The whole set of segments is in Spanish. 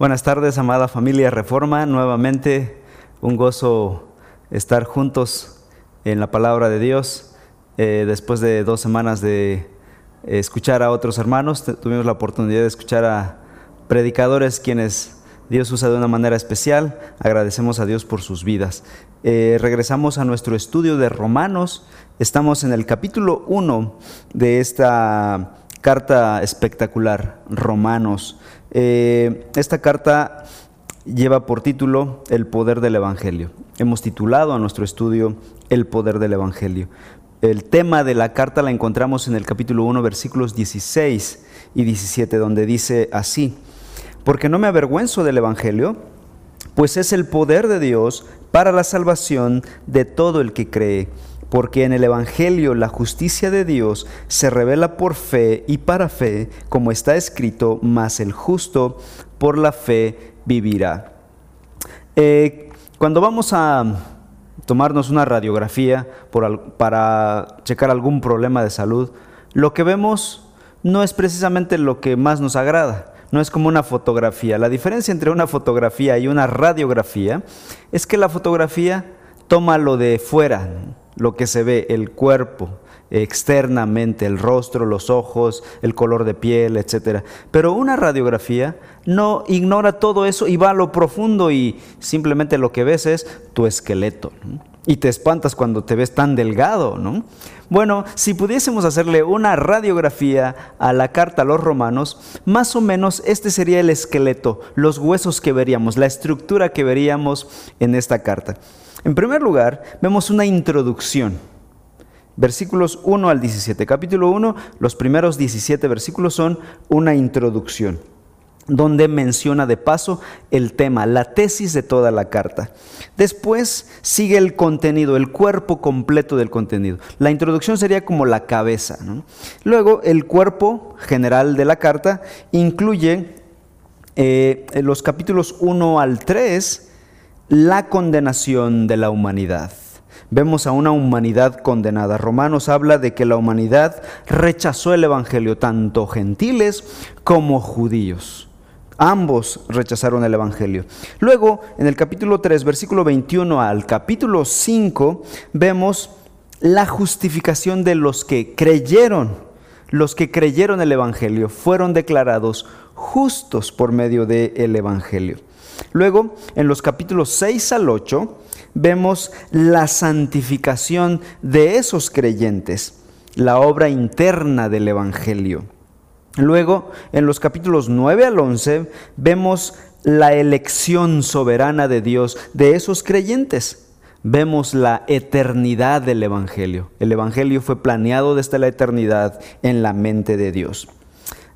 Buenas tardes, amada familia Reforma. Nuevamente un gozo estar juntos en la palabra de Dios. Eh, después de dos semanas de escuchar a otros hermanos, tuvimos la oportunidad de escuchar a predicadores quienes Dios usa de una manera especial. Agradecemos a Dios por sus vidas. Eh, regresamos a nuestro estudio de Romanos. Estamos en el capítulo 1 de esta carta espectacular, Romanos. Eh, esta carta lleva por título El poder del Evangelio. Hemos titulado a nuestro estudio El poder del Evangelio. El tema de la carta la encontramos en el capítulo 1, versículos 16 y 17, donde dice así, porque no me avergüenzo del Evangelio, pues es el poder de Dios para la salvación de todo el que cree porque en el Evangelio la justicia de Dios se revela por fe y para fe, como está escrito, mas el justo por la fe vivirá. Eh, cuando vamos a tomarnos una radiografía para checar algún problema de salud, lo que vemos no es precisamente lo que más nos agrada no es como una fotografía. La diferencia entre una fotografía y una radiografía es que la fotografía toma lo de fuera, lo que se ve, el cuerpo externamente, el rostro, los ojos, el color de piel, etc. Pero una radiografía no ignora todo eso y va a lo profundo y simplemente lo que ves es tu esqueleto. Y te espantas cuando te ves tan delgado, ¿no? Bueno, si pudiésemos hacerle una radiografía a la carta a los romanos, más o menos este sería el esqueleto, los huesos que veríamos, la estructura que veríamos en esta carta. En primer lugar, vemos una introducción. Versículos 1 al 17. Capítulo 1, los primeros 17 versículos son una introducción, donde menciona de paso el tema, la tesis de toda la carta. Después sigue el contenido, el cuerpo completo del contenido. La introducción sería como la cabeza. Luego, el cuerpo general de la carta incluye eh, los capítulos 1 al 3, la condenación de la humanidad. Vemos a una humanidad condenada. Romanos habla de que la humanidad rechazó el Evangelio, tanto gentiles como judíos. Ambos rechazaron el Evangelio. Luego, en el capítulo 3, versículo 21 al capítulo 5, vemos la justificación de los que creyeron. Los que creyeron el Evangelio fueron declarados justos por medio del Evangelio. Luego, en los capítulos 6 al 8, vemos la santificación de esos creyentes, la obra interna del Evangelio. Luego, en los capítulos 9 al 11, vemos la elección soberana de Dios de esos creyentes. Vemos la eternidad del Evangelio. El Evangelio fue planeado desde la eternidad en la mente de Dios.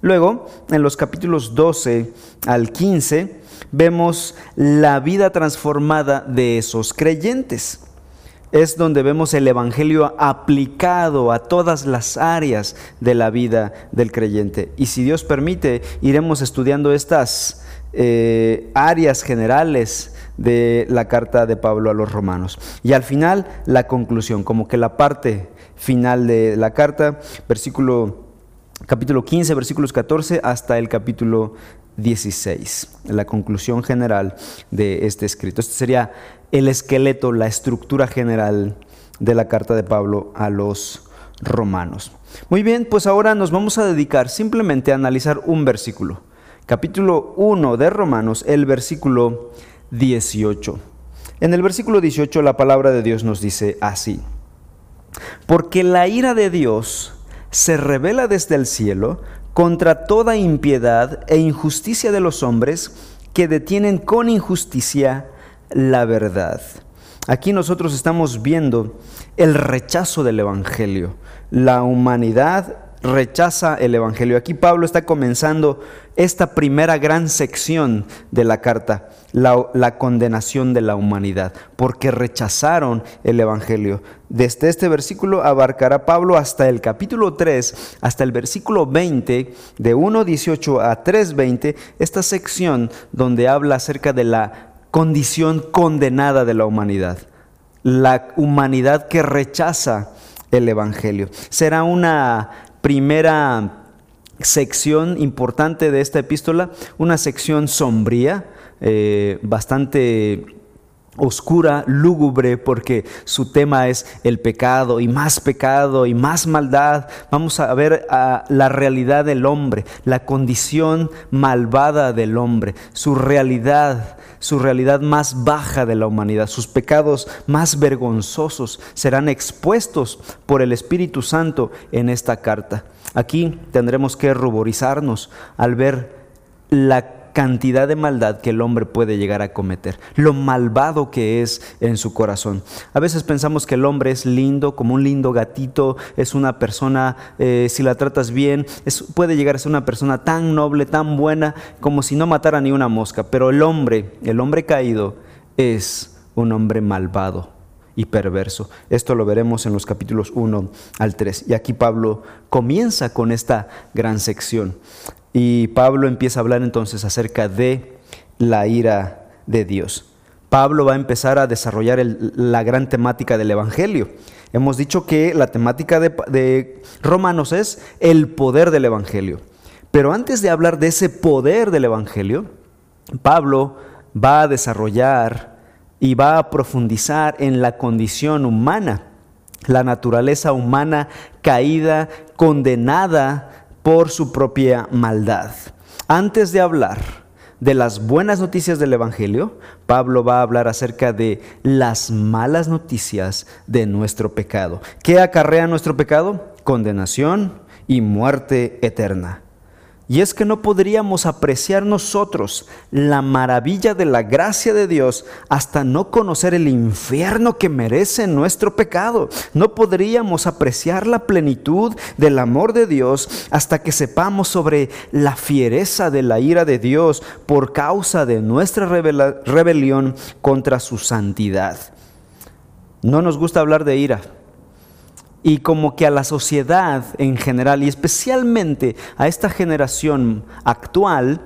Luego, en los capítulos 12 al 15, vemos la vida transformada de esos creyentes. Es donde vemos el Evangelio aplicado a todas las áreas de la vida del creyente. Y si Dios permite, iremos estudiando estas eh, áreas generales de la carta de Pablo a los romanos. Y al final, la conclusión, como que la parte final de la carta, versículo capítulo 15, versículos 14 hasta el capítulo 16, la conclusión general de este escrito. Este sería el esqueleto, la estructura general de la carta de Pablo a los romanos. Muy bien, pues ahora nos vamos a dedicar simplemente a analizar un versículo. Capítulo 1 de Romanos, el versículo 18. En el versículo 18 la palabra de Dios nos dice así, porque la ira de Dios se revela desde el cielo contra toda impiedad e injusticia de los hombres que detienen con injusticia la verdad. Aquí nosotros estamos viendo el rechazo del Evangelio. La humanidad rechaza el Evangelio. Aquí Pablo está comenzando esta primera gran sección de la carta, la, condenación de la humanidad, porque rechazaron el Evangelio. Desde este versículo abarcará Pablo hasta el capítulo 3, hasta el versículo 20, de 1.18 a 3.20, esta sección donde habla acerca de la condición condenada de la humanidad, la humanidad que rechaza el Evangelio. Será una primera sección importante de esta epístola, una sección sombría, eh, bastante oscura, lúgubre, porque su tema es el pecado y más pecado y más maldad. Vamos a ver la realidad del hombre, la condición malvada del hombre, su realidad, su realidad más baja de la humanidad, sus pecados más vergonzosos serán expuestos por el Espíritu Santo en esta carta. Aquí tendremos que ruborizarnos al ver la cantidad de maldad que el hombre puede llegar a cometer, lo malvado que es en su corazón. A veces pensamos que el hombre es lindo, como un lindo gatito, es una persona, eh, si la tratas bien, puede llegar a ser una persona tan noble, tan buena, como si no matara ni una mosca. Pero el hombre, el hombre caído, es un hombre malvado y perverso. Esto lo veremos en los capítulos 1 al 3. Y aquí Pablo comienza con esta gran sección. Y Pablo empieza a hablar entonces acerca de la ira de Dios. Pablo va a empezar a desarrollar la gran temática del Evangelio. Hemos dicho que la temática de, Romanos es el poder del Evangelio. Pero antes de hablar de ese poder del Evangelio, Pablo va a desarrollar y va a profundizar en la condición humana, la naturaleza humana caída, condenada por su propia maldad. Antes de hablar de las buenas noticias del Evangelio, Pablo va a hablar acerca de las malas noticias de nuestro pecado. ¿Qué acarrea nuestro pecado? Condenación y muerte eterna. Y es que no podríamos apreciar nosotros la maravilla de la gracia de Dios hasta no conocer el infierno que merece nuestro pecado. No podríamos apreciar la plenitud del amor de Dios hasta que sepamos sobre la fiereza de la ira de Dios por causa de nuestra rebelión contra su santidad. No nos gusta hablar de ira y como que a la sociedad en general y especialmente a esta generación actual,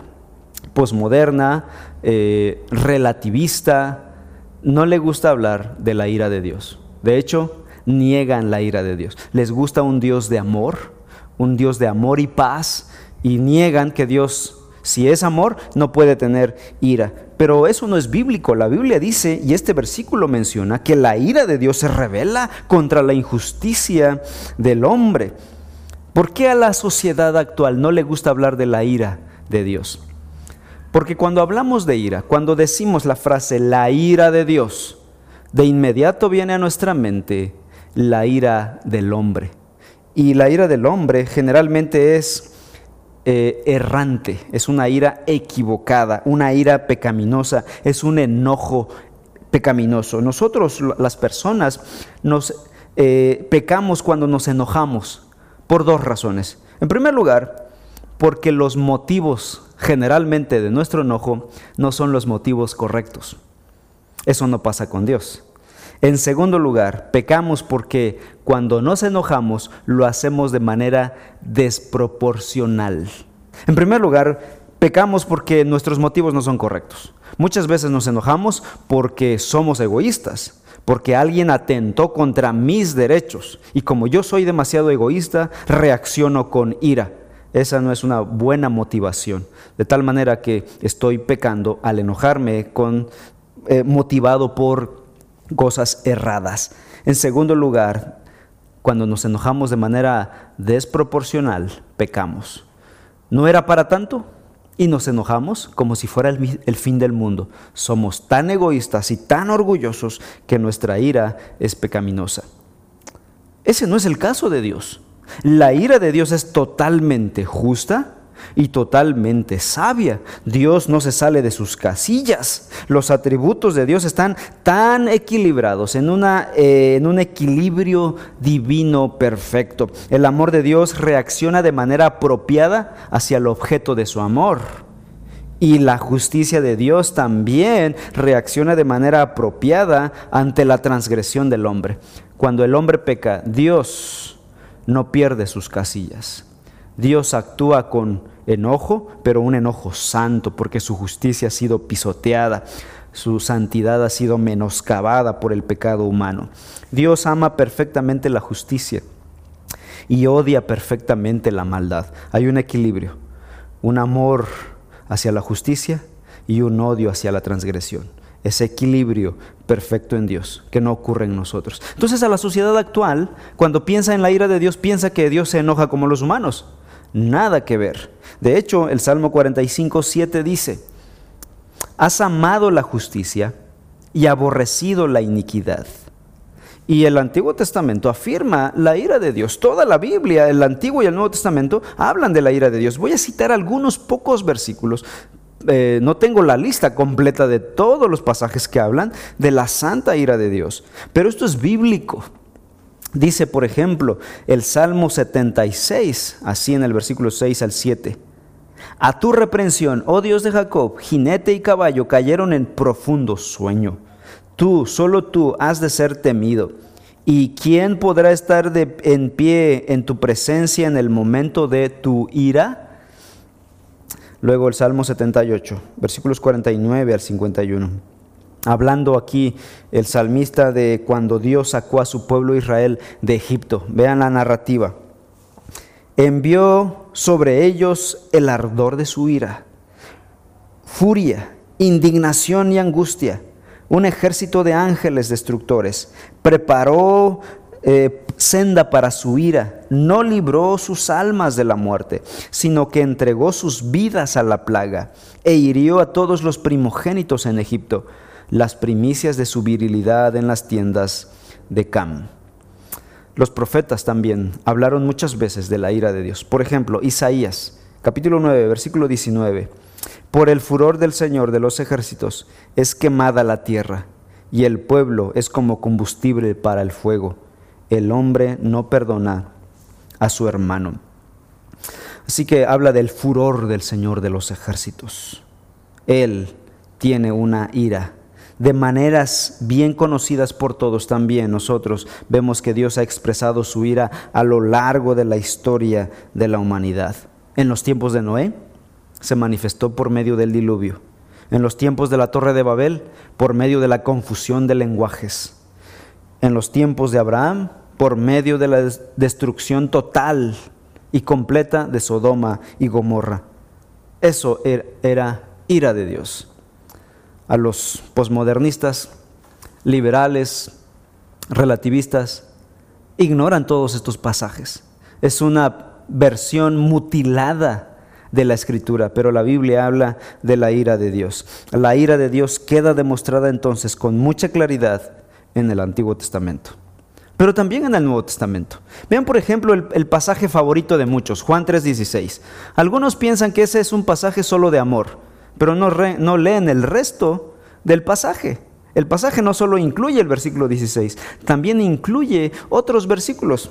posmoderna, eh, relativista, no le gusta hablar de la ira de Dios. De hecho, niegan la ira de Dios. Les gusta un Dios de amor, un Dios de amor y paz, y niegan que Dios si es amor, no puede tener ira. Pero eso no es bíblico. La Biblia dice, y este versículo menciona, que la ira de Dios se revela contra la injusticia del hombre. ¿Por qué a la sociedad actual no le gusta hablar de la ira de Dios? Porque cuando hablamos de ira, cuando decimos la frase la ira de Dios, de inmediato viene a nuestra mente la ira del hombre. Y la ira del hombre generalmente es eh, errante, es una ira equivocada, una ira pecaminosa, es un enojo pecaminoso. Nosotros, las personas, nos eh, pecamos cuando nos enojamos por dos razones. En primer lugar, porque los motivos generalmente de nuestro enojo no son los motivos correctos. Eso no pasa con Dios. En segundo lugar, pecamos porque cuando nos enojamos lo hacemos de manera desproporcional. En primer lugar, pecamos porque nuestros motivos no son correctos. Muchas veces nos enojamos porque somos egoístas, porque alguien atentó contra mis derechos y como yo soy demasiado egoísta, reacciono con ira. Esa no es una buena motivación, de tal manera que estoy pecando al enojarme con, eh, motivado por cosas erradas. En segundo lugar, cuando nos enojamos de manera desproporcional, pecamos. No era para tanto y nos enojamos como si fuera el, fin del mundo. Somos tan egoístas y tan orgullosos que nuestra ira es pecaminosa. Ese no es el caso de Dios. La ira de Dios es totalmente justa, y totalmente sabia. Dios no se sale de sus casillas. Los atributos de Dios están tan equilibrados, en, una, eh, en un equilibrio divino perfecto. El amor de Dios reacciona de manera apropiada hacia el objeto de su amor. Y la justicia de Dios también reacciona de manera apropiada ante la transgresión del hombre. Cuando el hombre peca, Dios no pierde sus casillas. Dios actúa con enojo, pero un enojo santo, porque su justicia ha sido pisoteada, su santidad ha sido menoscabada por el pecado humano. Dios ama perfectamente la justicia. y odia perfectamente la maldad. Hay un equilibrio, un amor hacia la justicia y un odio hacia la transgresión. Ese equilibrio perfecto en Dios, que no ocurre en nosotros. Entonces a la sociedad actual, cuando piensa en la ira de Dios, piensa que Dios se enoja como los humanos. Nada que ver. De hecho, el Salmo 45, 7 dice, has amado la justicia y aborrecido la iniquidad. Y el Antiguo Testamento afirma la ira de Dios. Toda la Biblia, el Antiguo y el Nuevo Testamento, hablan de la ira de Dios. Voy a citar algunos pocos versículos. Eh, no tengo la lista completa de todos los pasajes que hablan de la santa ira de Dios. Pero esto es bíblico. Dice, por ejemplo, el Salmo 76, así en el versículo 6 al 7. A tu reprensión, oh Dios de Jacob, jinete y caballo cayeron en profundo sueño. Tú, solo tú, has de ser temido. ¿Y quién podrá estar de, en pie en tu presencia en el momento de tu ira? Luego el Salmo 78, versículos 49 al 51. Hablando aquí el salmista de cuando Dios sacó a su pueblo Israel de Egipto. Vean la narrativa. Envió sobre ellos el ardor de su ira, furia, indignación y angustia un ejército de ángeles destructores, preparó eh, senda para su ira, no libró sus almas de la muerte, sino que entregó sus vidas a la plaga e hirió a todos los primogénitos en Egipto, las primicias de su virilidad en las tiendas de Cam. Los profetas también hablaron muchas veces de la ira de Dios. Por ejemplo, Isaías, capítulo 9, versículo 19 por el furor del Señor de los ejércitos es quemada la tierra, y el pueblo es como combustible para el fuego. El hombre no perdona a su hermano. Así que habla del furor del Señor de los ejércitos. Él tiene una ira. De maneras bien conocidas por todos también nosotros vemos que Dios ha expresado su ira a lo largo de la historia de la humanidad. En los tiempos de Noé, se manifestó por medio del diluvio. En los tiempos de la Torre de Babel, por medio de la confusión de lenguajes. En los tiempos de Abraham, por medio de la destrucción total y completa de Sodoma y Gomorra. Eso er-, era ira de Dios. A los posmodernistas, liberales, relativistas, ignoran todos estos pasajes. Es una versión mutilada de la escritura, pero la Biblia habla de la ira de Dios. La ira de Dios queda demostrada entonces con mucha claridad en el Antiguo Testamento, pero también en el Nuevo Testamento. Vean por ejemplo el, pasaje favorito de muchos, Juan 3:16. Algunos piensan que ese es un pasaje solo de amor, pero no, no leen el resto del pasaje. El pasaje no solo incluye el versículo 16, también incluye otros versículos.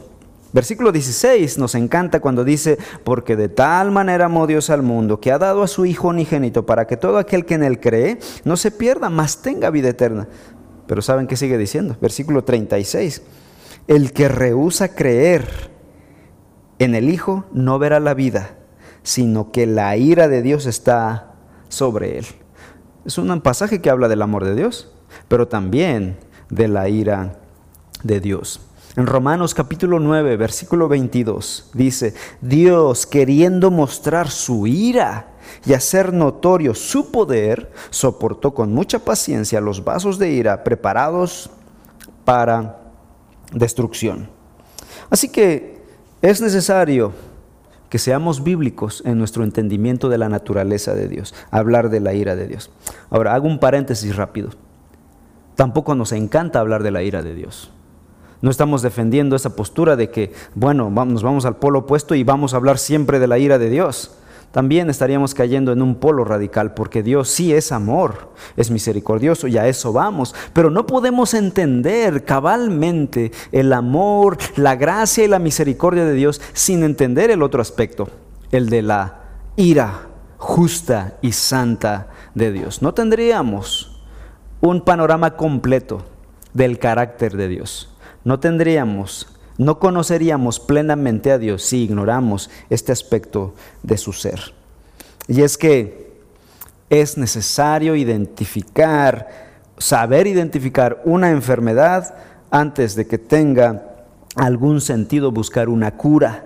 Versículo 16 nos encanta cuando dice, porque de tal manera amó Dios al mundo, que ha dado a su Hijo unigénito, para que todo aquel que en él cree no se pierda, mas tenga vida eterna. Pero ¿saben qué sigue diciendo? Versículo 36, el que rehúsa creer en el Hijo no verá la vida, sino que la ira de Dios está sobre él. Es un pasaje que habla del amor de Dios, pero también de la ira de Dios. En Romanos capítulo 9, versículo 22, dice, Dios queriendo mostrar su ira y hacer notorio su poder, soportó con mucha paciencia los vasos de ira preparados para destrucción. Así que es necesario que seamos bíblicos en nuestro entendimiento de la naturaleza de Dios, hablar de la ira de Dios. Ahora, hago un paréntesis rápido. Tampoco nos encanta hablar de la ira de Dios. No estamos defendiendo esa postura de que, bueno, nos vamos al polo opuesto y vamos a hablar siempre de la ira de Dios. También estaríamos cayendo en un polo radical, porque Dios sí es amor, es misericordioso y a eso vamos. Pero no podemos entender cabalmente el amor, la gracia y la misericordia de Dios sin entender el otro aspecto, el de la ira justa y santa de Dios. No tendríamos un panorama completo del carácter de Dios no tendríamos, no conoceríamos plenamente a Dios si ignoramos este aspecto de su ser. Y es que es necesario identificar, saber identificar una enfermedad antes de que tenga algún sentido buscar una cura.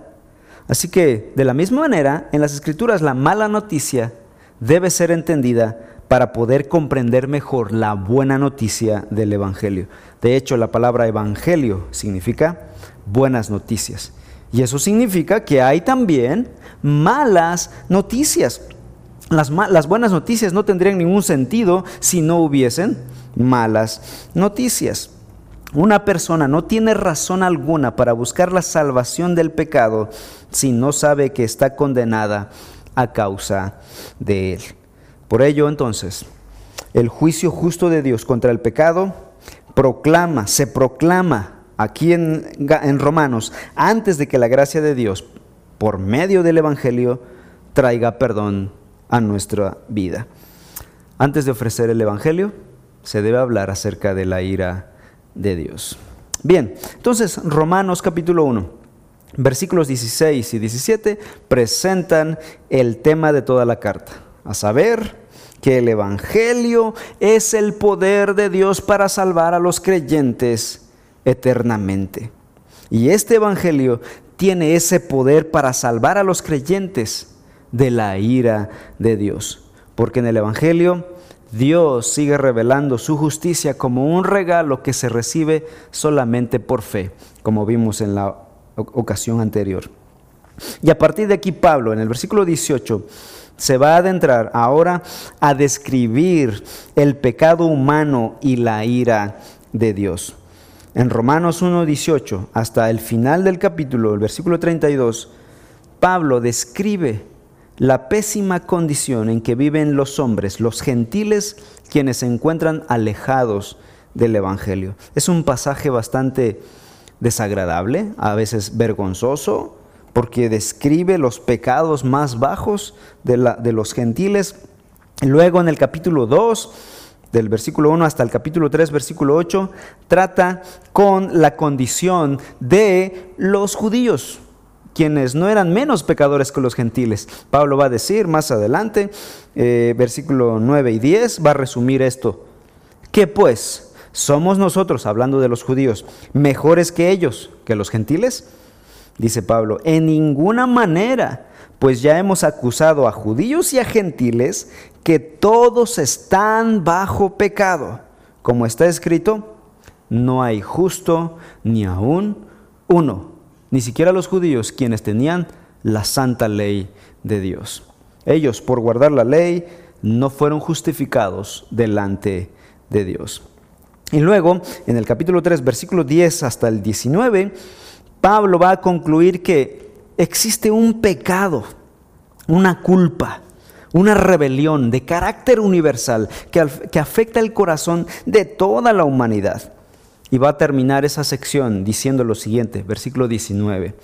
Así que, de la misma manera, en las escrituras la mala noticia debe ser entendida para poder comprender mejor la buena noticia del Evangelio. De hecho, la palabra Evangelio significa buenas noticias. Y eso significa que hay también malas noticias. Las, buenas noticias no tendrían ningún sentido si no hubiesen malas noticias. Una persona no tiene razón alguna para buscar la salvación del pecado si no sabe que está condenada a causa de él. Por ello entonces, el juicio justo de Dios contra el pecado proclama, se proclama aquí en, Romanos, antes de que la gracia de Dios, por medio del Evangelio, traiga perdón a nuestra vida. Antes de ofrecer el Evangelio, se debe hablar acerca de la ira de Dios. Bien, entonces Romanos capítulo 1, versículos 16 y 17 presentan el tema de toda la carta, a saber, que el Evangelio es el poder de Dios para salvar a los creyentes eternamente. Y este Evangelio tiene ese poder para salvar a los creyentes de la ira de Dios. Porque en el Evangelio Dios sigue revelando su justicia como un regalo que se recibe solamente por fe, como vimos en la ocasión anterior. Y a partir de aquí Pablo, en el versículo 18, se va a adentrar ahora a describir el pecado humano y la ira de Dios. En Romanos 1.18 hasta el final del capítulo, el versículo 32, Pablo describe la pésima condición en que viven los hombres, los gentiles, quienes se encuentran alejados del Evangelio. Es un pasaje bastante desagradable, a veces vergonzoso, porque describe los pecados más bajos de, los gentiles. Luego en el capítulo 2, del versículo 1 hasta el capítulo 3, versículo 8, trata con la condición de los judíos, quienes no eran menos pecadores que los gentiles. Pablo va a decir más adelante, eh, versículo 9 y 10, va a resumir esto. ¿Qué pues? ¿Somos nosotros, hablando de los judíos, mejores que ellos, que los gentiles? dice Pablo, en ninguna manera, pues ya hemos acusado a judíos y a gentiles que todos están bajo pecado. Como está escrito, no hay justo ni aún uno, ni siquiera los judíos quienes tenían la santa ley de Dios. Ellos, por guardar la ley, no fueron justificados delante de Dios. Y luego, en el capítulo 3, versículo 10 hasta el 19, Pablo va a concluir que existe un pecado, una culpa, una rebelión de carácter universal que, afecta el corazón de toda la humanidad. Y va a terminar esa sección diciendo lo siguiente, versículo 19,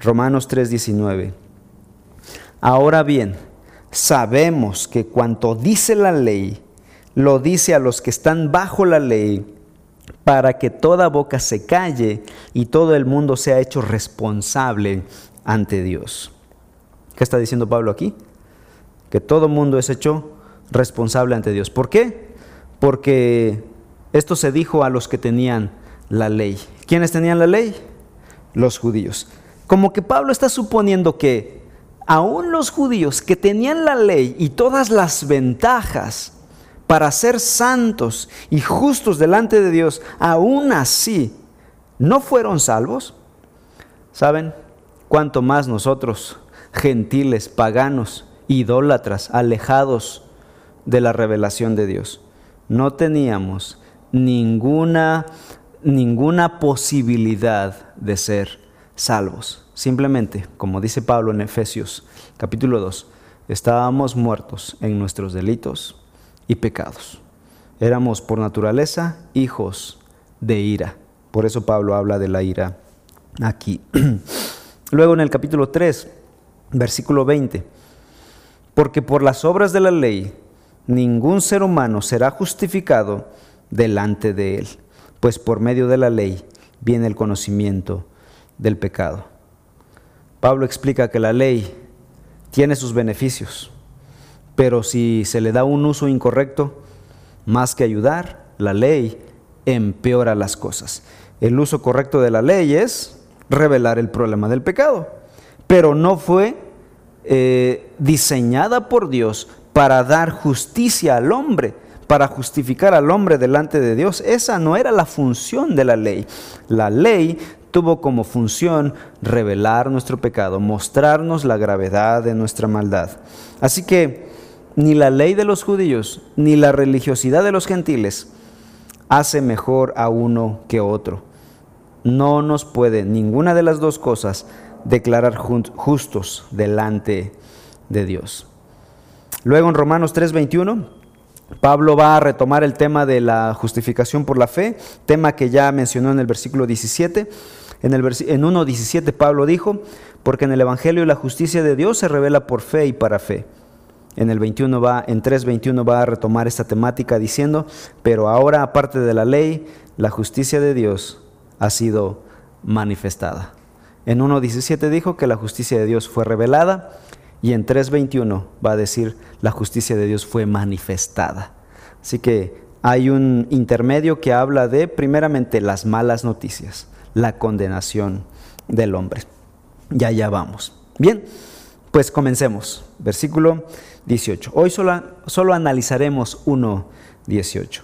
Romanos 3:19. Ahora bien, sabemos que cuanto dice la ley, lo dice a los que están bajo la ley para que toda boca se calle y todo el mundo sea hecho responsable ante Dios. ¿Qué está diciendo Pablo aquí? Que todo mundo es hecho responsable ante Dios. ¿Por qué? Porque esto se dijo a los que tenían la ley. ¿Quiénes tenían la ley? Los judíos. Como que Pablo está suponiendo que aún los judíos que tenían la ley y todas las ventajas para ser santos y justos delante de Dios, aún así, ¿no fueron salvos? ¿Saben? Cuanto más nosotros, gentiles, paganos, idólatras, alejados de la revelación de Dios, no teníamos ninguna, ninguna posibilidad de ser salvos. Simplemente, como dice Pablo en Efesios capítulo 2, estábamos muertos en nuestros delitos y pecados. Éramos por naturaleza hijos de ira. Por eso Pablo habla de la ira aquí. Luego en el capítulo 3, versículo 20, porque por las obras de la ley ningún ser humano será justificado delante de él, pues por medio de la ley viene el conocimiento del pecado. Pablo explica que la ley tiene sus beneficios, pero si se le da un uso incorrecto, más que ayudar, la ley empeora las cosas. el uso correcto de la ley es revelar el problema del pecado, pero no fue eh, diseñada por Dios para dar justicia al hombre, para justificar al hombre delante de Dios. Esa no era la función de la ley. La ley tuvo como función revelar nuestro pecado, mostrarnos la gravedad de nuestra maldad. Así que ni la ley de los judíos, ni la religiosidad de los gentiles hace mejor a uno que otro. No nos puede ninguna de las dos cosas declarar justos delante de Dios. Luego en Romanos 3:21, Pablo va a retomar el tema de la justificación por la fe, tema que ya mencionó en el versículo 17. En, en 1.17 Pablo dijo, porque en el Evangelio la justicia de Dios se revela por fe y para fe. En el 21 va, en 3.21 va a retomar esta temática diciendo, pero ahora aparte de la ley, la justicia de Dios ha sido manifestada. En 1.17 dijo que la justicia de Dios fue revelada y en 3.21 va a decir la justicia de Dios fue manifestada. Así que hay un intermedio que habla de primeramente las malas noticias, la condenación del hombre. Ya, ya vamos. Bien, pues comencemos. Versículo 18. Hoy solo, solo analizaremos 1.18.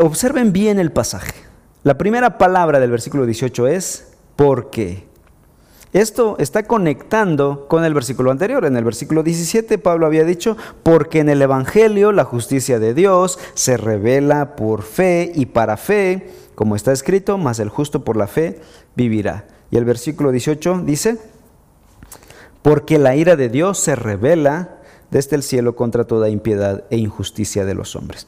Observen bien el pasaje. La primera palabra del versículo 18 es porque. Esto está conectando con el versículo anterior. En el versículo 17 Pablo había dicho, porque en el Evangelio la justicia de Dios se revela por fe y para fe, como está escrito, mas el justo por la fe vivirá. Y el versículo 18 dice, porque la ira de Dios se revela desde el cielo contra toda impiedad e injusticia de los hombres.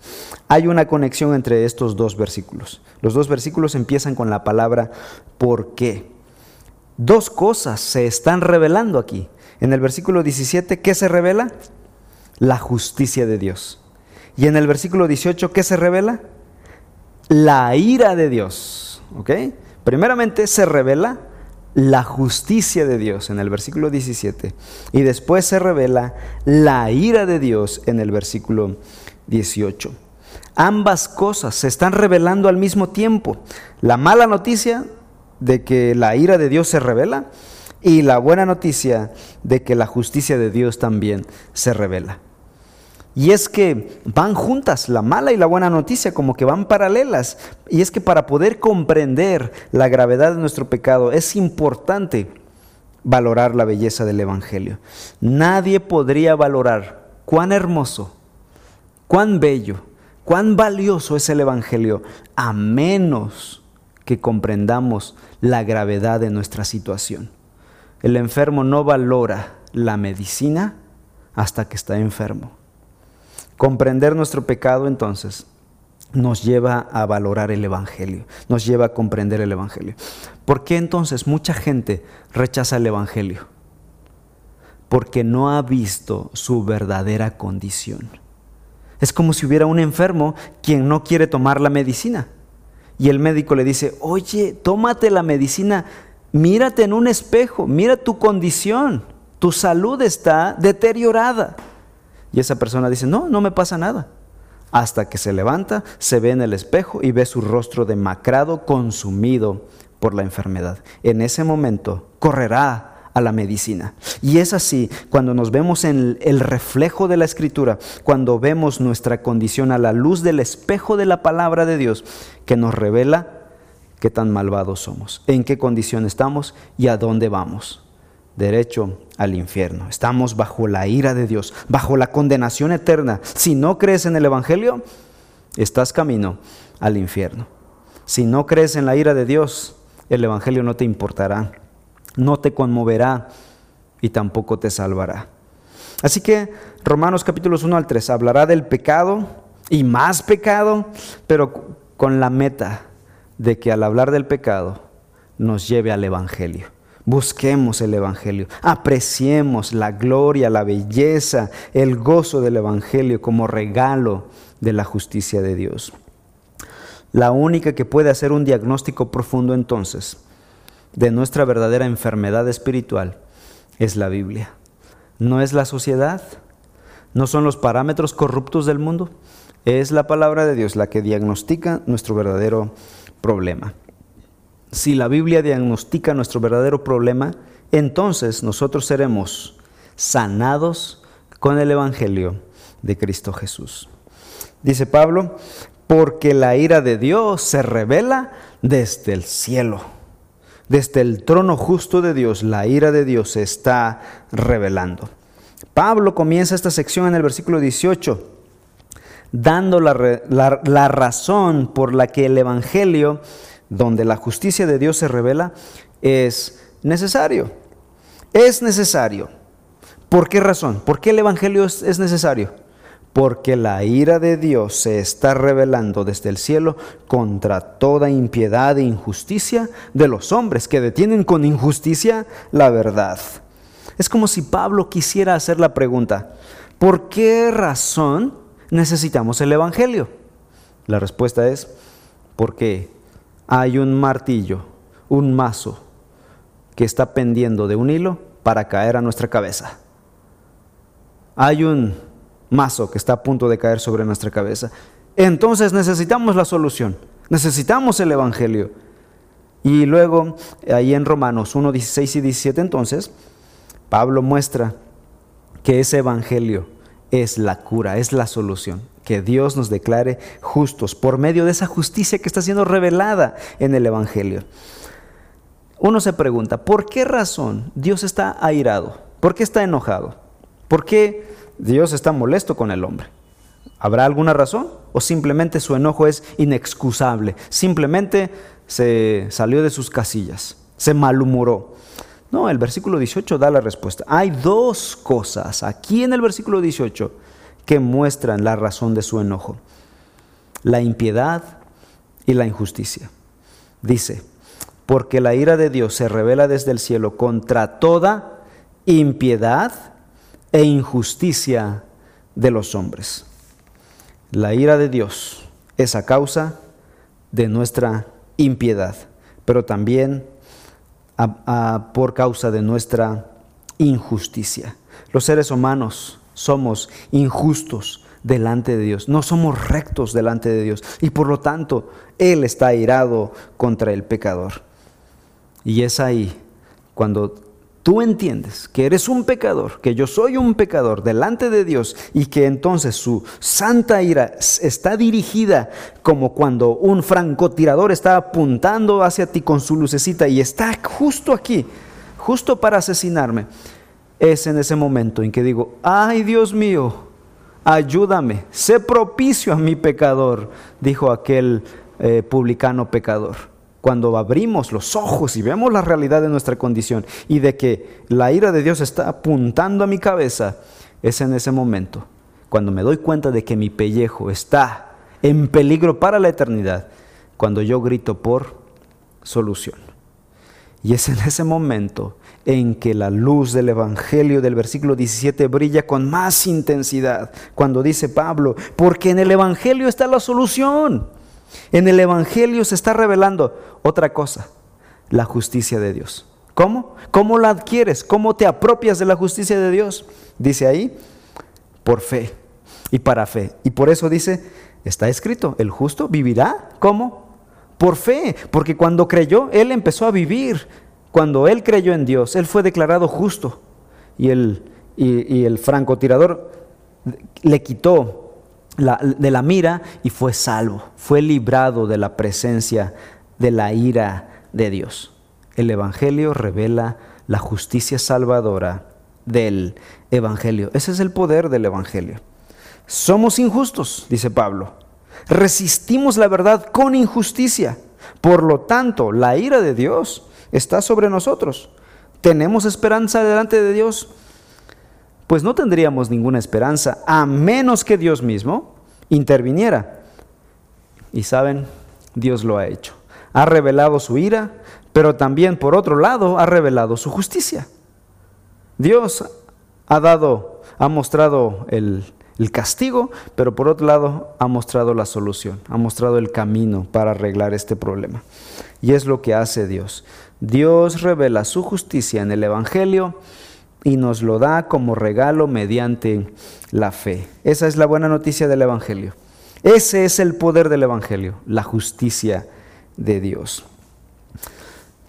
Hay una conexión entre estos dos versículos. Los dos versículos empiezan con la palabra ¿por qué? Dos cosas se están revelando aquí. En el versículo 17, ¿qué se revela? La justicia de Dios. Y en el versículo 18, ¿qué se revela? La ira de Dios. Primeramente se revela la justicia de Dios en el versículo 17 y después se revela la ira de Dios en el versículo 18. Ambas cosas se están revelando al mismo tiempo. La mala noticia de que la ira de Dios se revela y la buena noticia de que la justicia de Dios también se revela. Y es que van juntas, la mala y la buena noticia, como que van paralelas. Y es que para poder comprender la gravedad de nuestro pecado es importante valorar la belleza del Evangelio. Nadie podría valorar cuán hermoso, cuán bello, cuán valioso es el Evangelio, a menos que comprendamos la gravedad de nuestra situación. El enfermo no valora la medicina hasta que está enfermo. Comprender nuestro pecado entonces nos lleva a valorar el Evangelio, nos lleva a comprender el Evangelio. ¿Por qué entonces mucha gente rechaza el Evangelio? Porque no ha visto su verdadera condición. Es como si hubiera un enfermo quien no quiere tomar la medicina. Y el médico le dice, oye, tómate la medicina, mírate en un espejo, mira tu condición, tu salud está deteriorada. Y esa persona dice, no, no me pasa nada. Hasta que se levanta, se ve en el espejo y ve su rostro demacrado, consumido por la enfermedad. En ese momento correrá a la medicina. Y es así, cuando nos vemos en el reflejo de la escritura, cuando vemos nuestra condición a la luz del espejo de la palabra de Dios, que nos revela qué tan malvados somos, en qué condición estamos y a dónde vamos derecho al infierno. Estamos bajo la ira de Dios, bajo la condenación eterna. Si no crees en el Evangelio, estás camino al infierno. Si no crees en la ira de Dios, el Evangelio no te importará, no te conmoverá y tampoco te salvará. Así que Romanos capítulos 1 al 3 hablará del pecado y más pecado, pero con la meta de que al hablar del pecado nos lleve al Evangelio. Busquemos el Evangelio, apreciemos la gloria, la belleza, el gozo del Evangelio como regalo de la justicia de Dios. La única que puede hacer un diagnóstico profundo entonces de nuestra verdadera enfermedad espiritual es la Biblia. No es la sociedad, no son los parámetros corruptos del mundo, es la palabra de Dios la que diagnostica nuestro verdadero problema. Si la Biblia diagnostica nuestro verdadero problema, entonces nosotros seremos sanados con el Evangelio de Cristo Jesús. Dice Pablo, porque la ira de Dios se revela desde el cielo. Desde el trono justo de Dios, la ira de Dios se está revelando. Pablo comienza esta sección en el versículo 18, dando la, la razón por la que el Evangelio, donde la justicia de Dios se revela, es necesario. Es necesario. ¿Por qué razón? ¿Por qué el Evangelio es, necesario? Porque la ira de Dios se está revelando desde el cielo contra toda impiedad e injusticia de los hombres que detienen con injusticia la verdad. Es como si Pablo quisiera hacer la pregunta, ¿por qué razón necesitamos el Evangelio? La respuesta es, porque hay un martillo, un mazo que está pendiendo de un hilo para caer a nuestra cabeza hay un mazo que está a punto de caer sobre nuestra cabeza. Entonces necesitamos la solución, necesitamos el Evangelio. Y luego, ahí en Romanos 1, 16 y 17, entonces, Pablo muestra que ese Evangelio es la cura, es la solución. Que Dios nos declare justos por medio de esa justicia que está siendo revelada en el Evangelio. Uno se pregunta, ¿por qué razón Dios está airado? ¿Por qué está enojado? ¿Por qué Dios está molesto con el hombre? ¿Habrá alguna razón? ¿O simplemente su enojo es inexcusable? Simplemente se salió de sus casillas, se malhumoró. No, el versículo 18 da la respuesta. Hay dos cosas aquí en el versículo 18 que muestran la razón de su enojo. La impiedad y la injusticia. Dice, porque la ira de Dios se revela desde el cielo contra toda impiedad e injusticia de los hombres. La ira de Dios es a causa de nuestra impiedad, pero también por causa de nuestra injusticia. Los seres humanos somos injustos delante de Dios, no somos rectos delante de Dios. Y por lo tanto Él está airado contra el pecador. Y es ahí cuando tú entiendes que eres un pecador, que yo soy un pecador delante de Dios y que entonces su santa ira está dirigida como cuando un francotirador está apuntando hacia ti con su lucecita y está justo aquí, justo para asesinarme, es en ese momento en que digo, ay Dios mío, ayúdame, sé propicio a mi pecador, dijo aquel eh, publicano pecador cuando abrimos los ojos y vemos la realidad de nuestra condición y de que la ira de Dios está apuntando a mi cabeza, es en ese momento, cuando me doy cuenta de que mi pellejo está en peligro para la eternidad, cuando yo grito por solución. Y es en ese momento en que la luz del Evangelio del versículo 17 brilla con más intensidad, cuando dice Pablo, porque en el Evangelio está la solución. En el Evangelio se está revelando otra cosa, la justicia de Dios. ¿Cómo? ¿Cómo la adquieres? ¿Cómo te apropias de la justicia de Dios? Dice ahí, por fe y para fe. Y por eso dice, está escrito, el justo vivirá. ¿Cómo? Por fe, porque cuando creyó, Él empezó a vivir. Cuando Él creyó en Dios, Él fue declarado justo. Y el, y el francotirador le quitó de la mira y fue salvo, fue librado de la presencia de la ira de Dios. El Evangelio revela la justicia salvadora del Evangelio. Ese es el poder del Evangelio. Somos injustos, dice Pablo. Resistimos la verdad con injusticia. Por lo tanto, la ira de Dios está sobre nosotros. ¿Tenemos esperanza delante de Dios? pues no tendríamos ninguna esperanza a menos que Dios mismo interviniera. Y saben, Dios lo ha hecho. Ha revelado su ira, pero también por otro lado ha revelado su justicia. Dios ha dado, ha mostrado el, el castigo, pero por otro lado ha mostrado la solución, ha mostrado el camino para arreglar este problema. Y es lo que hace Dios. Dios revela su justicia en el Evangelio y nos lo da como regalo mediante la fe. Esa es la buena noticia del Evangelio. Ese es el poder del Evangelio, la justicia de Dios.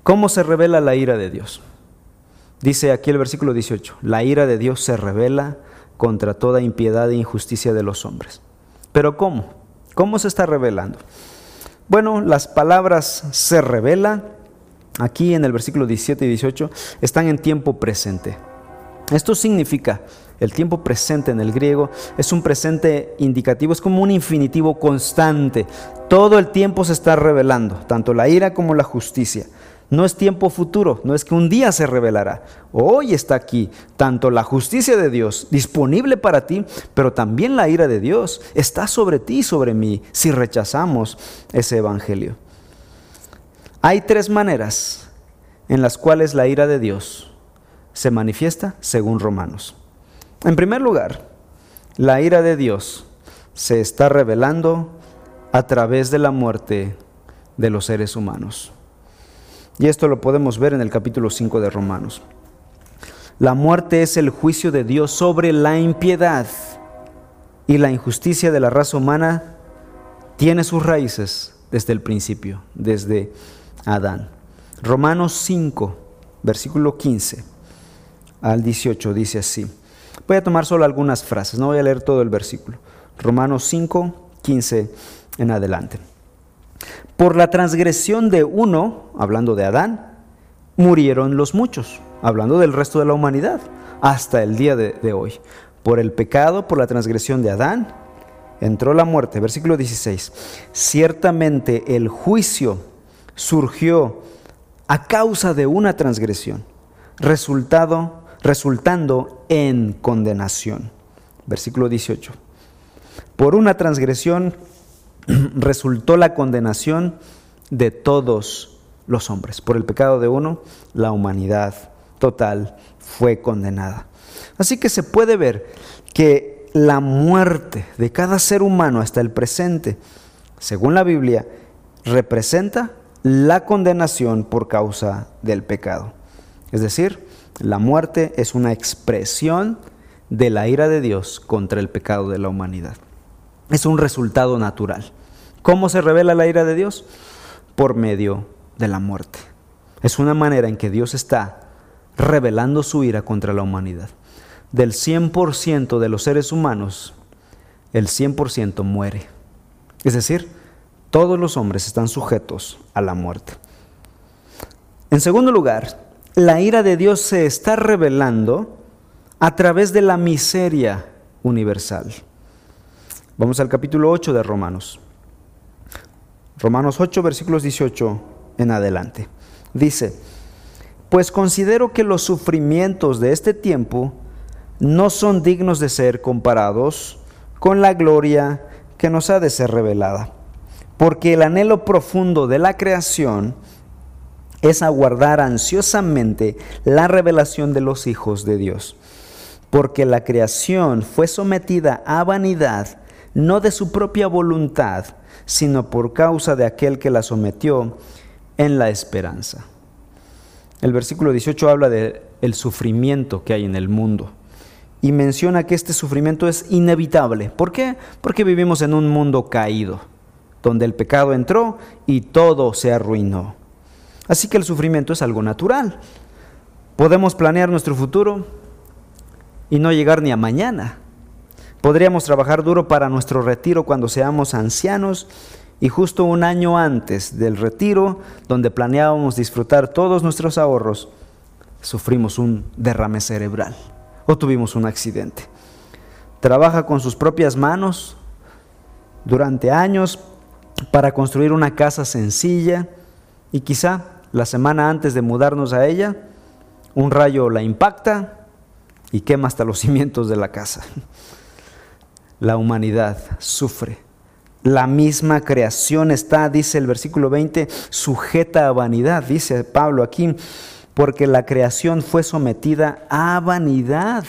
¿Cómo se revela la ira de Dios? Dice aquí el versículo 18, la ira de Dios se revela contra toda impiedad e injusticia de los hombres. Pero ¿cómo? ¿Cómo se está revelando? Bueno, las palabras se revela aquí en el versículo 17 y 18 están en tiempo presente. Esto significa, el tiempo presente en el griego es un presente indicativo, es como un infinitivo constante. Todo el tiempo se está revelando, tanto la ira como la justicia. No es tiempo futuro, no es que un día se revelará. Hoy está aquí tanto la justicia de Dios disponible para ti, pero también la ira de Dios está sobre ti y sobre mí si rechazamos ese evangelio. Hay tres maneras en las cuales la ira de Dios se manifiesta según Romanos. En primer lugar, la ira de Dios se está revelando a través de la muerte de los seres humanos. Y esto lo podemos ver en el capítulo 5 de Romanos. La muerte es el juicio de Dios sobre la impiedad y la injusticia de la raza humana tiene sus raíces desde el principio, desde Adán. Romanos 5, versículo 15 al 18 dice así. Voy a tomar solo algunas frases, no voy a leer todo el versículo. Romanos 5, 15 en adelante. Por la transgresión de uno, hablando de Adán, murieron los muchos, hablando del resto de la humanidad, hasta el día de, hoy. Por el pecado, por la transgresión de Adán, entró la muerte. Versículo 16. Ciertamente el juicio surgió a causa de una transgresión, resultado, resultando en condenación. Versículo 18. Por una transgresión resultó la condenación de todos los hombres. Por el pecado de uno, la humanidad total fue condenada. Así que se puede ver que la muerte de cada ser humano hasta el presente, según la Biblia, representa la condenación por causa del pecado. Es decir, la muerte es una expresión de la ira de Dios contra el pecado de la humanidad. Es un resultado natural. ¿Cómo se revela la ira de Dios? Por medio de la muerte. Es una manera en que Dios está revelando su ira contra la humanidad. Del 100% de los seres humanos, el 100% muere. Es decir, todos los hombres están sujetos a la muerte. En segundo lugar, la ira de Dios se está revelando a través de la miseria universal. Vamos al capítulo 8 de Romanos. Romanos 8, versículos 18 en adelante. Dice, pues considero que los sufrimientos de este tiempo no son dignos de ser comparados con la gloria que nos ha de ser revelada. Porque el anhelo profundo de la creación es aguardar ansiosamente la revelación de los hijos de Dios. Porque la creación fue sometida a vanidad, no de su propia voluntad, sino por causa de aquel que la sometió en la esperanza. El versículo 18 habla del el sufrimiento que hay en el mundo y menciona que este sufrimiento es inevitable. ¿Por qué? Porque vivimos en un mundo caído, donde el pecado entró y todo se arruinó. Así que el sufrimiento es algo natural. Podemos planear nuestro futuro y no llegar ni a mañana. Podríamos trabajar duro para nuestro retiro cuando seamos ancianos y justo un año antes del retiro, donde planeábamos disfrutar todos nuestros ahorros, sufrimos un derrame cerebral o tuvimos un accidente. Trabaja con sus propias manos durante años para construir una casa sencilla y quizá la semana antes de mudarnos a ella, un rayo la impacta y quema hasta los cimientos de la casa la humanidad sufre. La misma creación está, dice el versículo 20, sujeta a vanidad, dice Pablo aquí, porque la creación fue sometida a vanidad,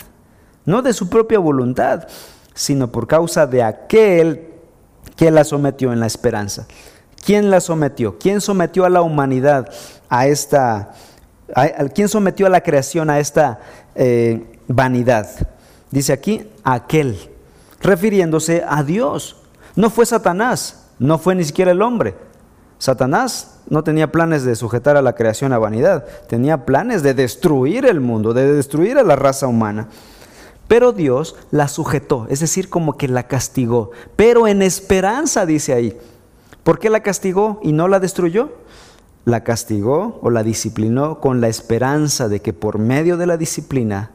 no de su propia voluntad, sino por causa de aquel que la sometió en la esperanza. ¿Quién la sometió? ¿Quién sometió a la humanidad a esta, quién sometió a la creación a esta eh, vanidad? Dice aquí, aquel refiriéndose a Dios. No fue Satanás, no fue ni siquiera el hombre, Satanás no tenía planes de sujetar a la creación a vanidad, tenía planes de destruir el mundo, de destruir a la raza humana. Pero Dios la sujetó, es decir, como que la castigó, pero en esperanza, dice ahí. ¿Por qué la castigó y no la destruyó? La castigó o la disciplinó con la esperanza de que por medio de la disciplina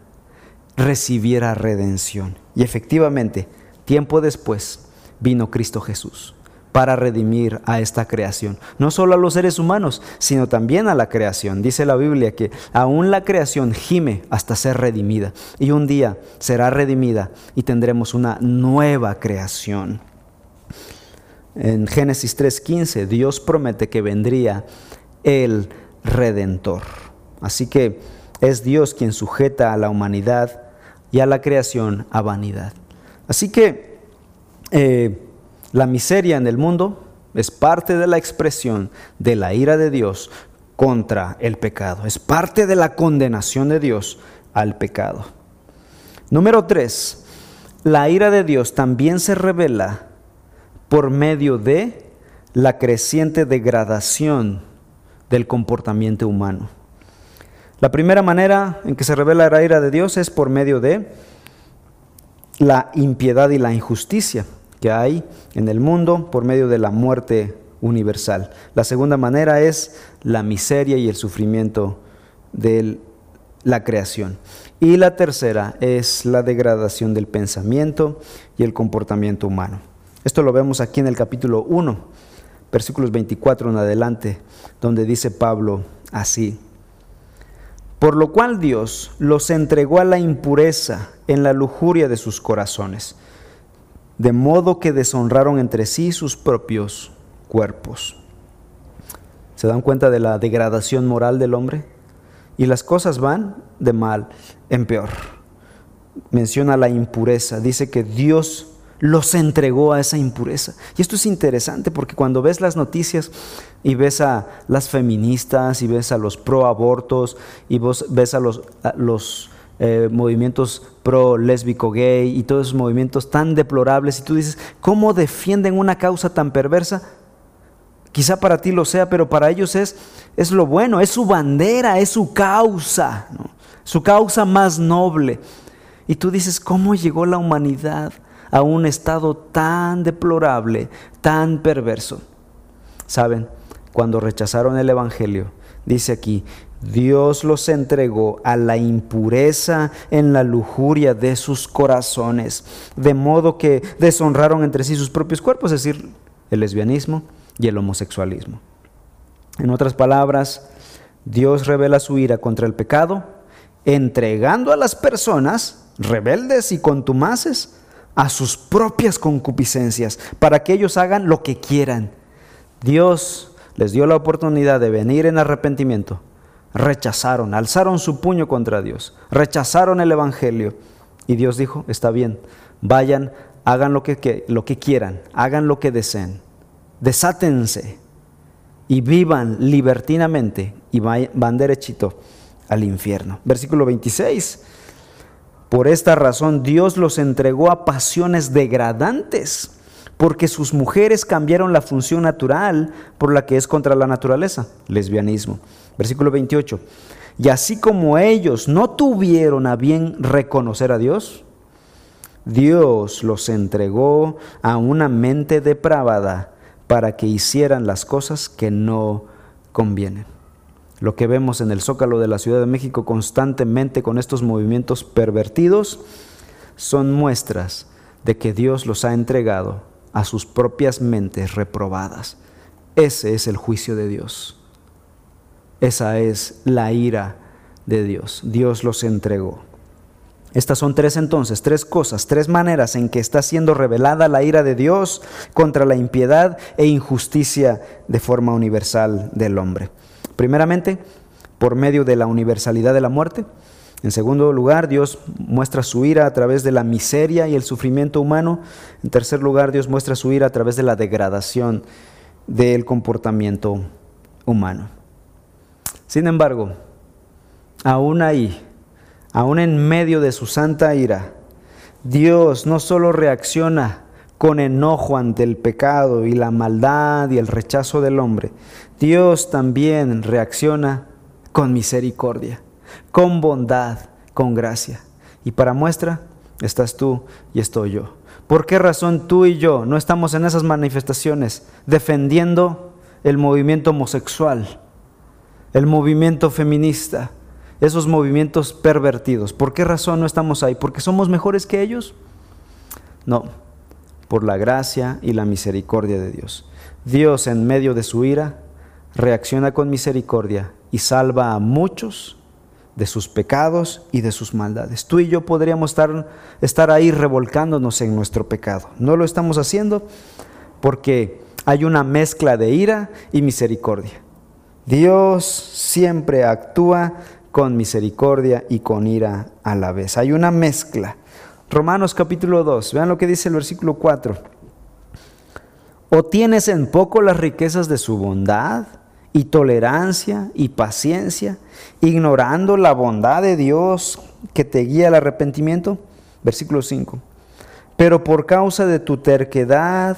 recibiera redención. Y efectivamente, tiempo después vino Cristo Jesús para redimir a esta creación. No solo a los seres humanos, sino también a la creación. Dice la Biblia que aún la creación gime hasta ser redimida. Y un día será redimida y tendremos una nueva creación. En Génesis 3:15 Dios promete que vendría el redentor. Así que es Dios quien sujeta a la humanidad y a la creación a vanidad. Así que eh, la miseria en el mundo es parte de la expresión de la ira de Dios contra el pecado. Es parte de la condenación de Dios al pecado. Número tres, la ira de Dios también se revela por medio de la creciente degradación del comportamiento humano. La primera manera en que se revela la ira de Dios es por medio de la impiedad y la injusticia que hay en el mundo por medio de la muerte universal. La segunda manera es la miseria y el sufrimiento de la creación. Y la tercera es la degradación del pensamiento y el comportamiento humano. Esto lo vemos aquí en el capítulo 1, versículos 24 en adelante, donde dice Pablo así. Por lo cual Dios los entregó a la impureza en la lujuria de sus corazones de modo que deshonraron entre sí sus propios cuerpos. ¿Se dan cuenta de la degradación moral del hombre? Y las cosas van de mal en peor. Menciona la impureza, dice que Dios los entregó a esa impureza. Y esto es interesante porque cuando ves las noticias y ves a las feministas y ves a los pro abortos y vos ves a los, a los eh, movimientos pro lésbico gay y todos esos movimientos tan deplorables y tú dices, ¿cómo defienden una causa tan perversa? Quizá para ti lo sea, pero para ellos es, es lo bueno, es su bandera, es su causa, su causa más noble. Y tú dices, ¿cómo llegó la humanidad a un estado tan deplorable, tan perverso? ¿Saben? Cuando rechazaron el Evangelio, dice aquí, Dios los entregó a la impureza en la lujuria de sus corazones, de modo que deshonraron entre sí sus propios cuerpos, es decir, el lesbianismo y el homosexualismo. En otras palabras, Dios revela su ira contra el pecado, entregando a las personas rebeldes y contumaces a sus propias concupiscencias, para que ellos hagan lo que quieran. Dios les dio la oportunidad de venir en arrepentimiento rechazaron, alzaron su puño contra Dios, rechazaron el Evangelio. Y Dios dijo, está bien, vayan, hagan lo que, lo que quieran, hagan lo que deseen, desátense y vivan libertinamente y van derechito al infierno. Versículo 26. Por esta razón Dios los entregó a pasiones degradantes, porque sus mujeres cambiaron la función natural por la que es contra la naturaleza, lesbianismo Versículo 28. Y así como ellos no tuvieron a bien reconocer a Dios, Dios los entregó a una mente depravada para que hicieran las cosas que no convienen. Lo que vemos en el zócalo de la Ciudad de México constantemente con estos movimientos pervertidos son muestras de que Dios los ha entregado a sus propias mentes reprobadas. Ese es el juicio de Dios. Esa es la ira de Dios. Dios los entregó. Estas son tres entonces, tres cosas, tres maneras en que está siendo revelada la ira de Dios contra la impiedad e injusticia de forma universal del hombre. Primeramente, por medio de la universalidad de la muerte. En segundo lugar, Dios muestra su ira a través de la miseria y el sufrimiento humano. En tercer lugar, Dios muestra su ira a través de la degradación del comportamiento humano. Sin embargo, aún ahí, aún en medio de su santa ira, Dios no solo reacciona con enojo ante el pecado y la maldad y el rechazo del hombre, Dios también reacciona con misericordia, con bondad, con gracia. Y para muestra, estás tú y estoy yo. ¿Por qué razón tú y yo no estamos en esas manifestaciones defendiendo el movimiento homosexual, el movimiento feminista, esos movimientos pervertidos? ¿Por qué razón no estamos ahí? ¿Porque somos mejores que ellos? No, por la gracia y la misericordia de Dios. Dios en medio de su ira reacciona con misericordia y salva a muchos de sus pecados y de sus maldades. Tú y yo podríamos estar, estar ahí revolcándonos en nuestro pecado. No lo estamos haciendo porque hay una mezcla de ira y misericordia. Dios siempre actúa con misericordia y con ira a la vez. Hay una mezcla. Romanos capítulo 2, vean lo que dice el versículo 4. ¿O tienes en poco las riquezas de su bondad y tolerancia y paciencia, ignorando la bondad de Dios que te guía al arrepentimiento? Versículo 5. Pero por causa de tu terquedad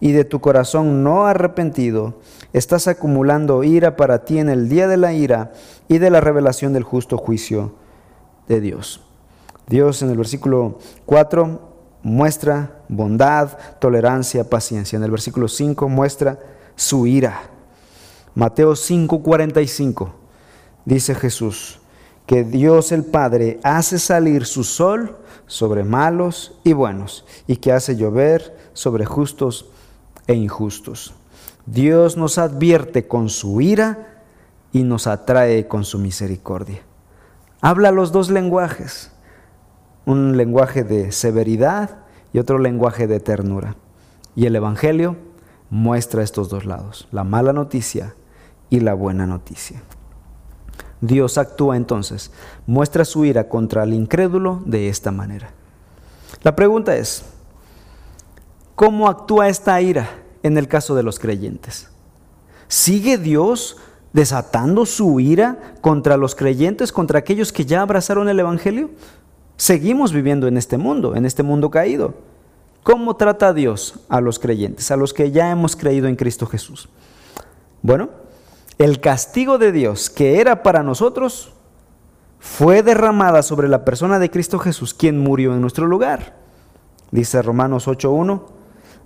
y de tu corazón no arrepentido, estás acumulando ira para ti en el día de la ira y de la revelación del justo juicio de Dios. Dios en el versículo 4 muestra bondad, tolerancia, paciencia. En el versículo 5 muestra su ira. Mateo 5:45 dice Jesús que Dios el Padre hace salir su sol sobre malos y buenos y que hace llover sobre justos e injustos. Dios nos advierte con su ira y nos atrae con su misericordia. Habla los dos lenguajes un lenguaje de severidad y otro lenguaje de ternura. Y el Evangelio muestra estos dos lados, la mala noticia y la buena noticia. Dios actúa entonces, muestra su ira contra el incrédulo de esta manera. La pregunta es, ¿cómo actúa esta ira en el caso de los creyentes? ¿Sigue Dios desatando su ira contra los creyentes, contra aquellos que ya abrazaron el Evangelio? Seguimos viviendo en este mundo, en este mundo caído. ¿Cómo trata Dios a los creyentes, a los que ya hemos creído en Cristo Jesús? Bueno, el castigo de Dios que era para nosotros fue derramada sobre la persona de Cristo Jesús, quien murió en nuestro lugar. Dice Romanos 8.1,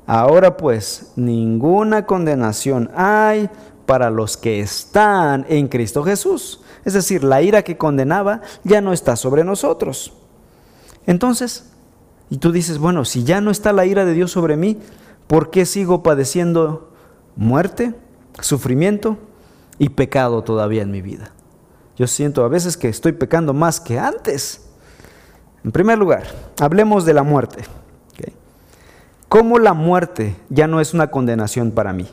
ahora pues ninguna condenación hay para los que están en Cristo Jesús. Es decir, la ira que condenaba ya no está sobre nosotros. Entonces, y tú dices, bueno, si ya no está la ira de Dios sobre mí, ¿por qué sigo padeciendo muerte, sufrimiento y pecado todavía en mi vida? Yo siento a veces que estoy pecando más que antes. En primer lugar, hablemos de la muerte. ¿Cómo la muerte ya no es una condenación para mí?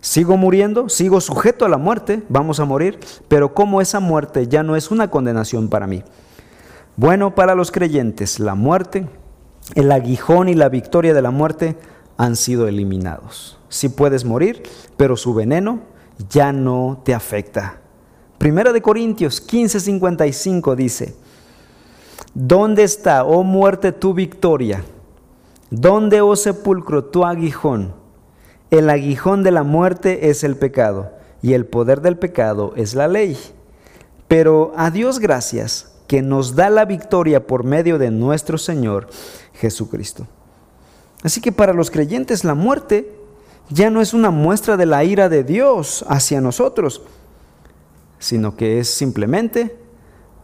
Sigo muriendo, sigo sujeto a la muerte, vamos a morir, pero cómo esa muerte ya no es una condenación para mí. Bueno, para los creyentes, la muerte, el aguijón y la victoria de la muerte han sido eliminados. Sí puedes morir, pero su veneno ya no te afecta. Primera de Corintios 15:55 dice, ¿Dónde está, oh muerte, tu victoria? ¿Dónde, oh sepulcro, tu aguijón? El aguijón de la muerte es el pecado, y el poder del pecado es la ley. Pero a Dios gracias que nos da la victoria por medio de nuestro Señor Jesucristo. Así que para los creyentes la muerte ya no es una muestra de la ira de Dios hacia nosotros, sino que es simplemente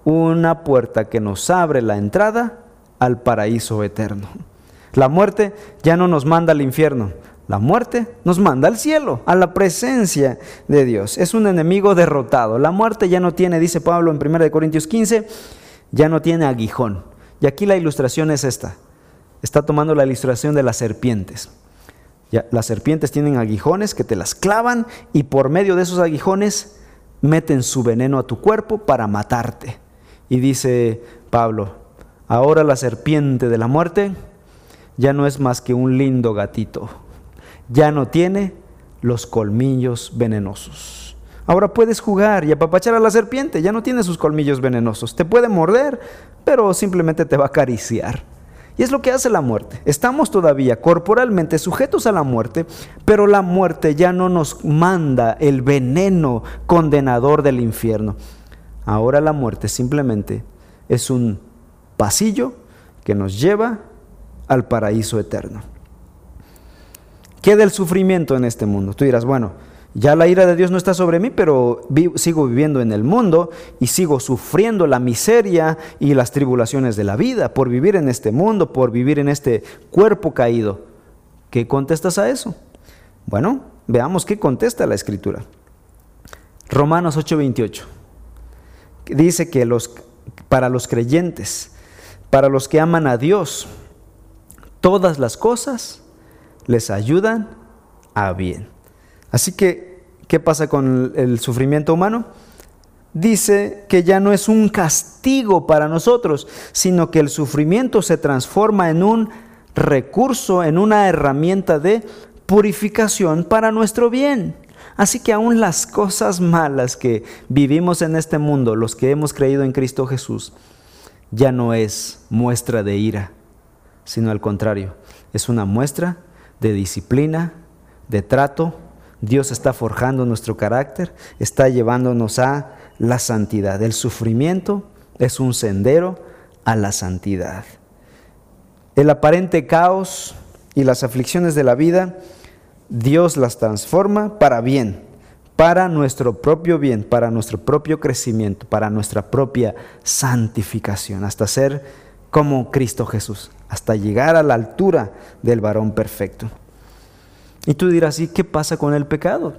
una puerta que nos abre la entrada al paraíso eterno. La muerte ya no nos manda al infierno, la muerte nos manda al cielo, a la presencia de Dios. Es un enemigo derrotado. La muerte ya no tiene, dice Pablo en 1 Corintios 15, ya no tiene aguijón. Y aquí la ilustración es esta. Está tomando la ilustración de las serpientes. Las serpientes tienen aguijones que te las clavan y por medio de esos aguijones meten su veneno a tu cuerpo para matarte. Y dice Pablo, ahora la serpiente de la muerte ya no es más que un lindo gatito ya no tiene los colmillos venenosos. Ahora puedes jugar y apapachar a la serpiente, ya no tiene sus colmillos venenosos. Te puede morder, pero simplemente te va a acariciar. Y es lo que hace la muerte. Estamos todavía corporalmente sujetos a la muerte, pero la muerte ya no nos manda el veneno condenador del infierno. Ahora la muerte simplemente es un pasillo que nos lleva al paraíso eterno. ¿Qué del sufrimiento en este mundo? Tú dirás, bueno, ya la ira de Dios no está sobre mí, pero sigo viviendo en el mundo y sigo sufriendo la miseria y las tribulaciones de la vida por vivir en este mundo, por vivir en este cuerpo caído. ¿Qué contestas a eso? Bueno, veamos qué contesta la escritura. Romanos 8:28 dice que para los creyentes, para los que aman a Dios, todas las cosas les ayudan a bien. Así que, ¿qué pasa con el sufrimiento humano? Dice que ya no es un castigo para nosotros, sino que el sufrimiento se transforma en un recurso, en una herramienta de purificación para nuestro bien. Así que aún las cosas malas que vivimos en este mundo, los que hemos creído en Cristo Jesús, ya no es muestra de ira, sino al contrario, es una muestra de disciplina, de trato, Dios está forjando nuestro carácter, está llevándonos a la santidad. El sufrimiento es un sendero a la santidad. El aparente caos y las aflicciones de la vida, Dios las transforma para bien, para nuestro propio bien, para nuestro propio crecimiento, para nuestra propia santificación, hasta ser como Cristo Jesús, hasta llegar a la altura del varón perfecto. Y tú dirás, ¿y qué pasa con el pecado?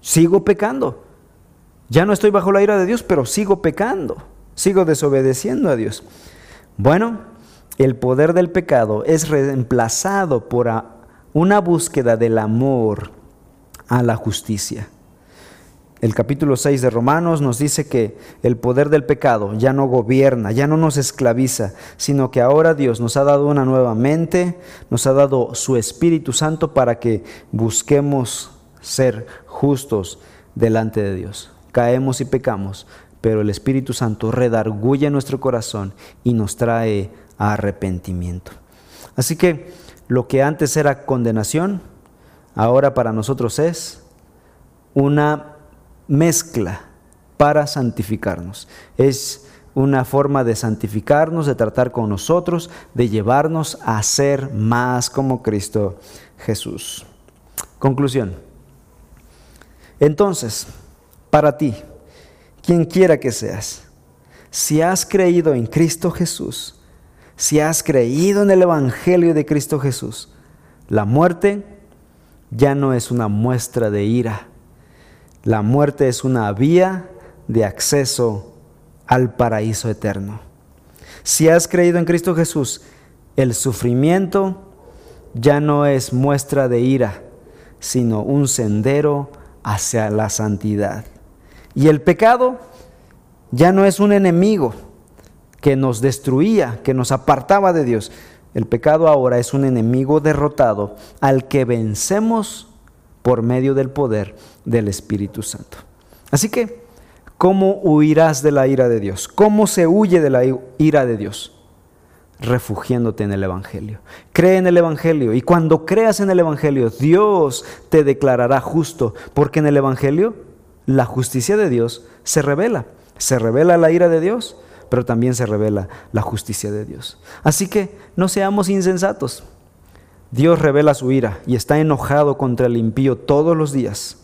Sigo pecando. Ya no estoy bajo la ira de Dios, pero sigo pecando. Sigo desobedeciendo a Dios. Bueno, el poder del pecado es reemplazado por una búsqueda del amor a la justicia. El capítulo 6 de Romanos nos dice que el poder del pecado ya no gobierna, ya no nos esclaviza, sino que ahora Dios nos ha dado una nueva mente, nos ha dado su Espíritu Santo para que busquemos ser justos delante de Dios. Caemos y pecamos, pero el Espíritu Santo redarguye nuestro corazón y nos trae arrepentimiento. Así que lo que antes era condenación, ahora para nosotros es una mezcla para santificarnos. Es una forma de santificarnos, de tratar con nosotros, de llevarnos a ser más como Cristo Jesús. Conclusión. Entonces, para ti, quien quiera que seas, si has creído en Cristo Jesús, si has creído en el Evangelio de Cristo Jesús, la muerte ya no es una muestra de ira, la muerte es una vía de acceso al paraíso eterno. Si has creído en Cristo Jesús, el sufrimiento ya no es muestra de ira, sino un sendero hacia la santidad. Y el pecado ya no es un enemigo que nos destruía, que nos apartaba de Dios. El pecado ahora es un enemigo derrotado al que vencemos por medio del poder del Espíritu Santo. Así que, ¿cómo huirás de la ira de Dios? ¿Cómo se huye de la ira de Dios? Refugiéndote en el Evangelio. Cree en el Evangelio y cuando creas en el Evangelio, Dios te declarará justo, porque en el Evangelio la justicia de Dios se revela. Se revela la ira de Dios, pero también se revela la justicia de Dios. Así que no seamos insensatos. Dios revela su ira y está enojado contra el impío todos los días.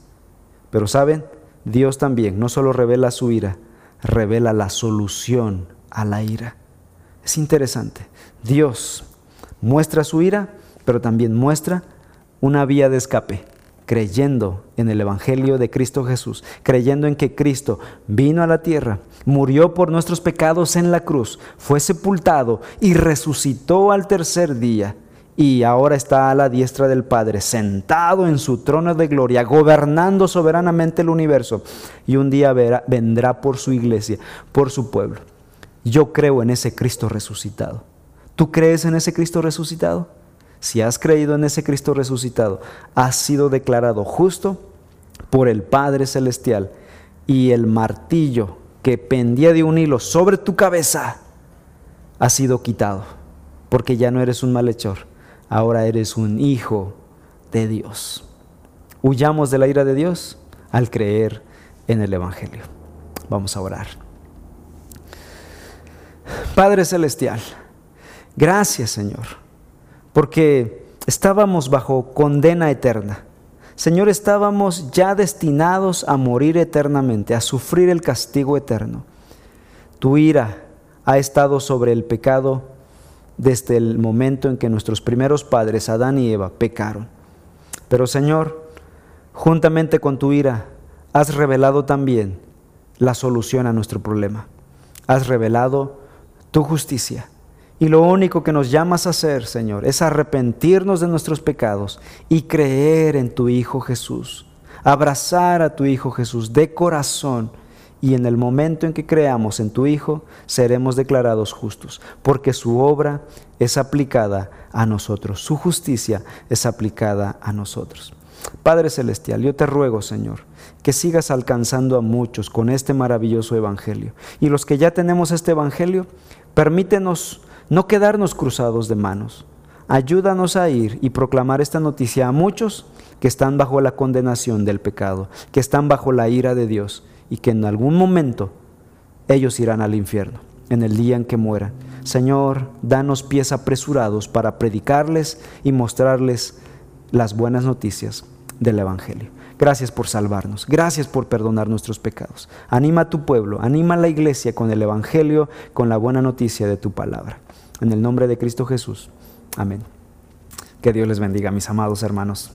Pero saben, Dios también no solo revela su ira, revela la solución a la ira. Es interesante. Dios muestra su ira, pero también muestra una vía de escape, creyendo en el Evangelio de Cristo Jesús, creyendo en que Cristo vino a la tierra, murió por nuestros pecados en la cruz, fue sepultado y resucitó al tercer día y ahora está a la diestra del Padre, sentado en su trono de gloria, gobernando soberanamente el universo. Y un día vendrá por su iglesia, por su pueblo. Yo creo en ese Cristo resucitado. ¿Tú crees en ese Cristo resucitado? Si has creído en ese Cristo resucitado, has sido declarado justo por el Padre Celestial y el martillo que pendía de un hilo sobre tu cabeza ha sido quitado porque ya no eres un malhechor, ahora eres un hijo de Dios. Huyamos de la ira de Dios al creer en el Evangelio. Vamos a orar. Padre Celestial, gracias Señor, porque estábamos bajo condena eterna. Señor, estábamos ya destinados a morir eternamente, a sufrir el castigo eterno. Tu ira ha estado sobre el pecado desde el momento en que nuestros primeros padres, Adán y Eva, pecaron. Pero Señor, juntamente con tu ira, has revelado también la solución a nuestro problema. Has revelado tu justicia. Y lo único que nos llamas a hacer, Señor, es arrepentirnos de nuestros pecados y creer en tu Hijo Jesús. Abrazar a tu Hijo Jesús de corazón. Y en el momento en que creamos en tu Hijo, seremos declarados justos, porque su obra es aplicada a nosotros, su justicia es aplicada a nosotros. Padre Celestial, yo te ruego, Señor, que sigas alcanzando a muchos con este maravilloso Evangelio. Y los que ya tenemos este Evangelio, permítenos no quedarnos cruzados de manos. Ayúdanos a ir y proclamar esta noticia a muchos que están bajo la condenación del pecado, que están bajo la ira de Dios y que en algún momento ellos irán al infierno, en el día en que mueran. Señor, danos pies apresurados para predicarles y mostrarles las buenas noticias del Evangelio. Gracias por salvarnos, gracias por perdonar nuestros pecados. Anima a tu pueblo, anima a la iglesia con el Evangelio, con la buena noticia de tu palabra. En el nombre de Cristo Jesús. Amén. Que Dios les bendiga, mis amados hermanos.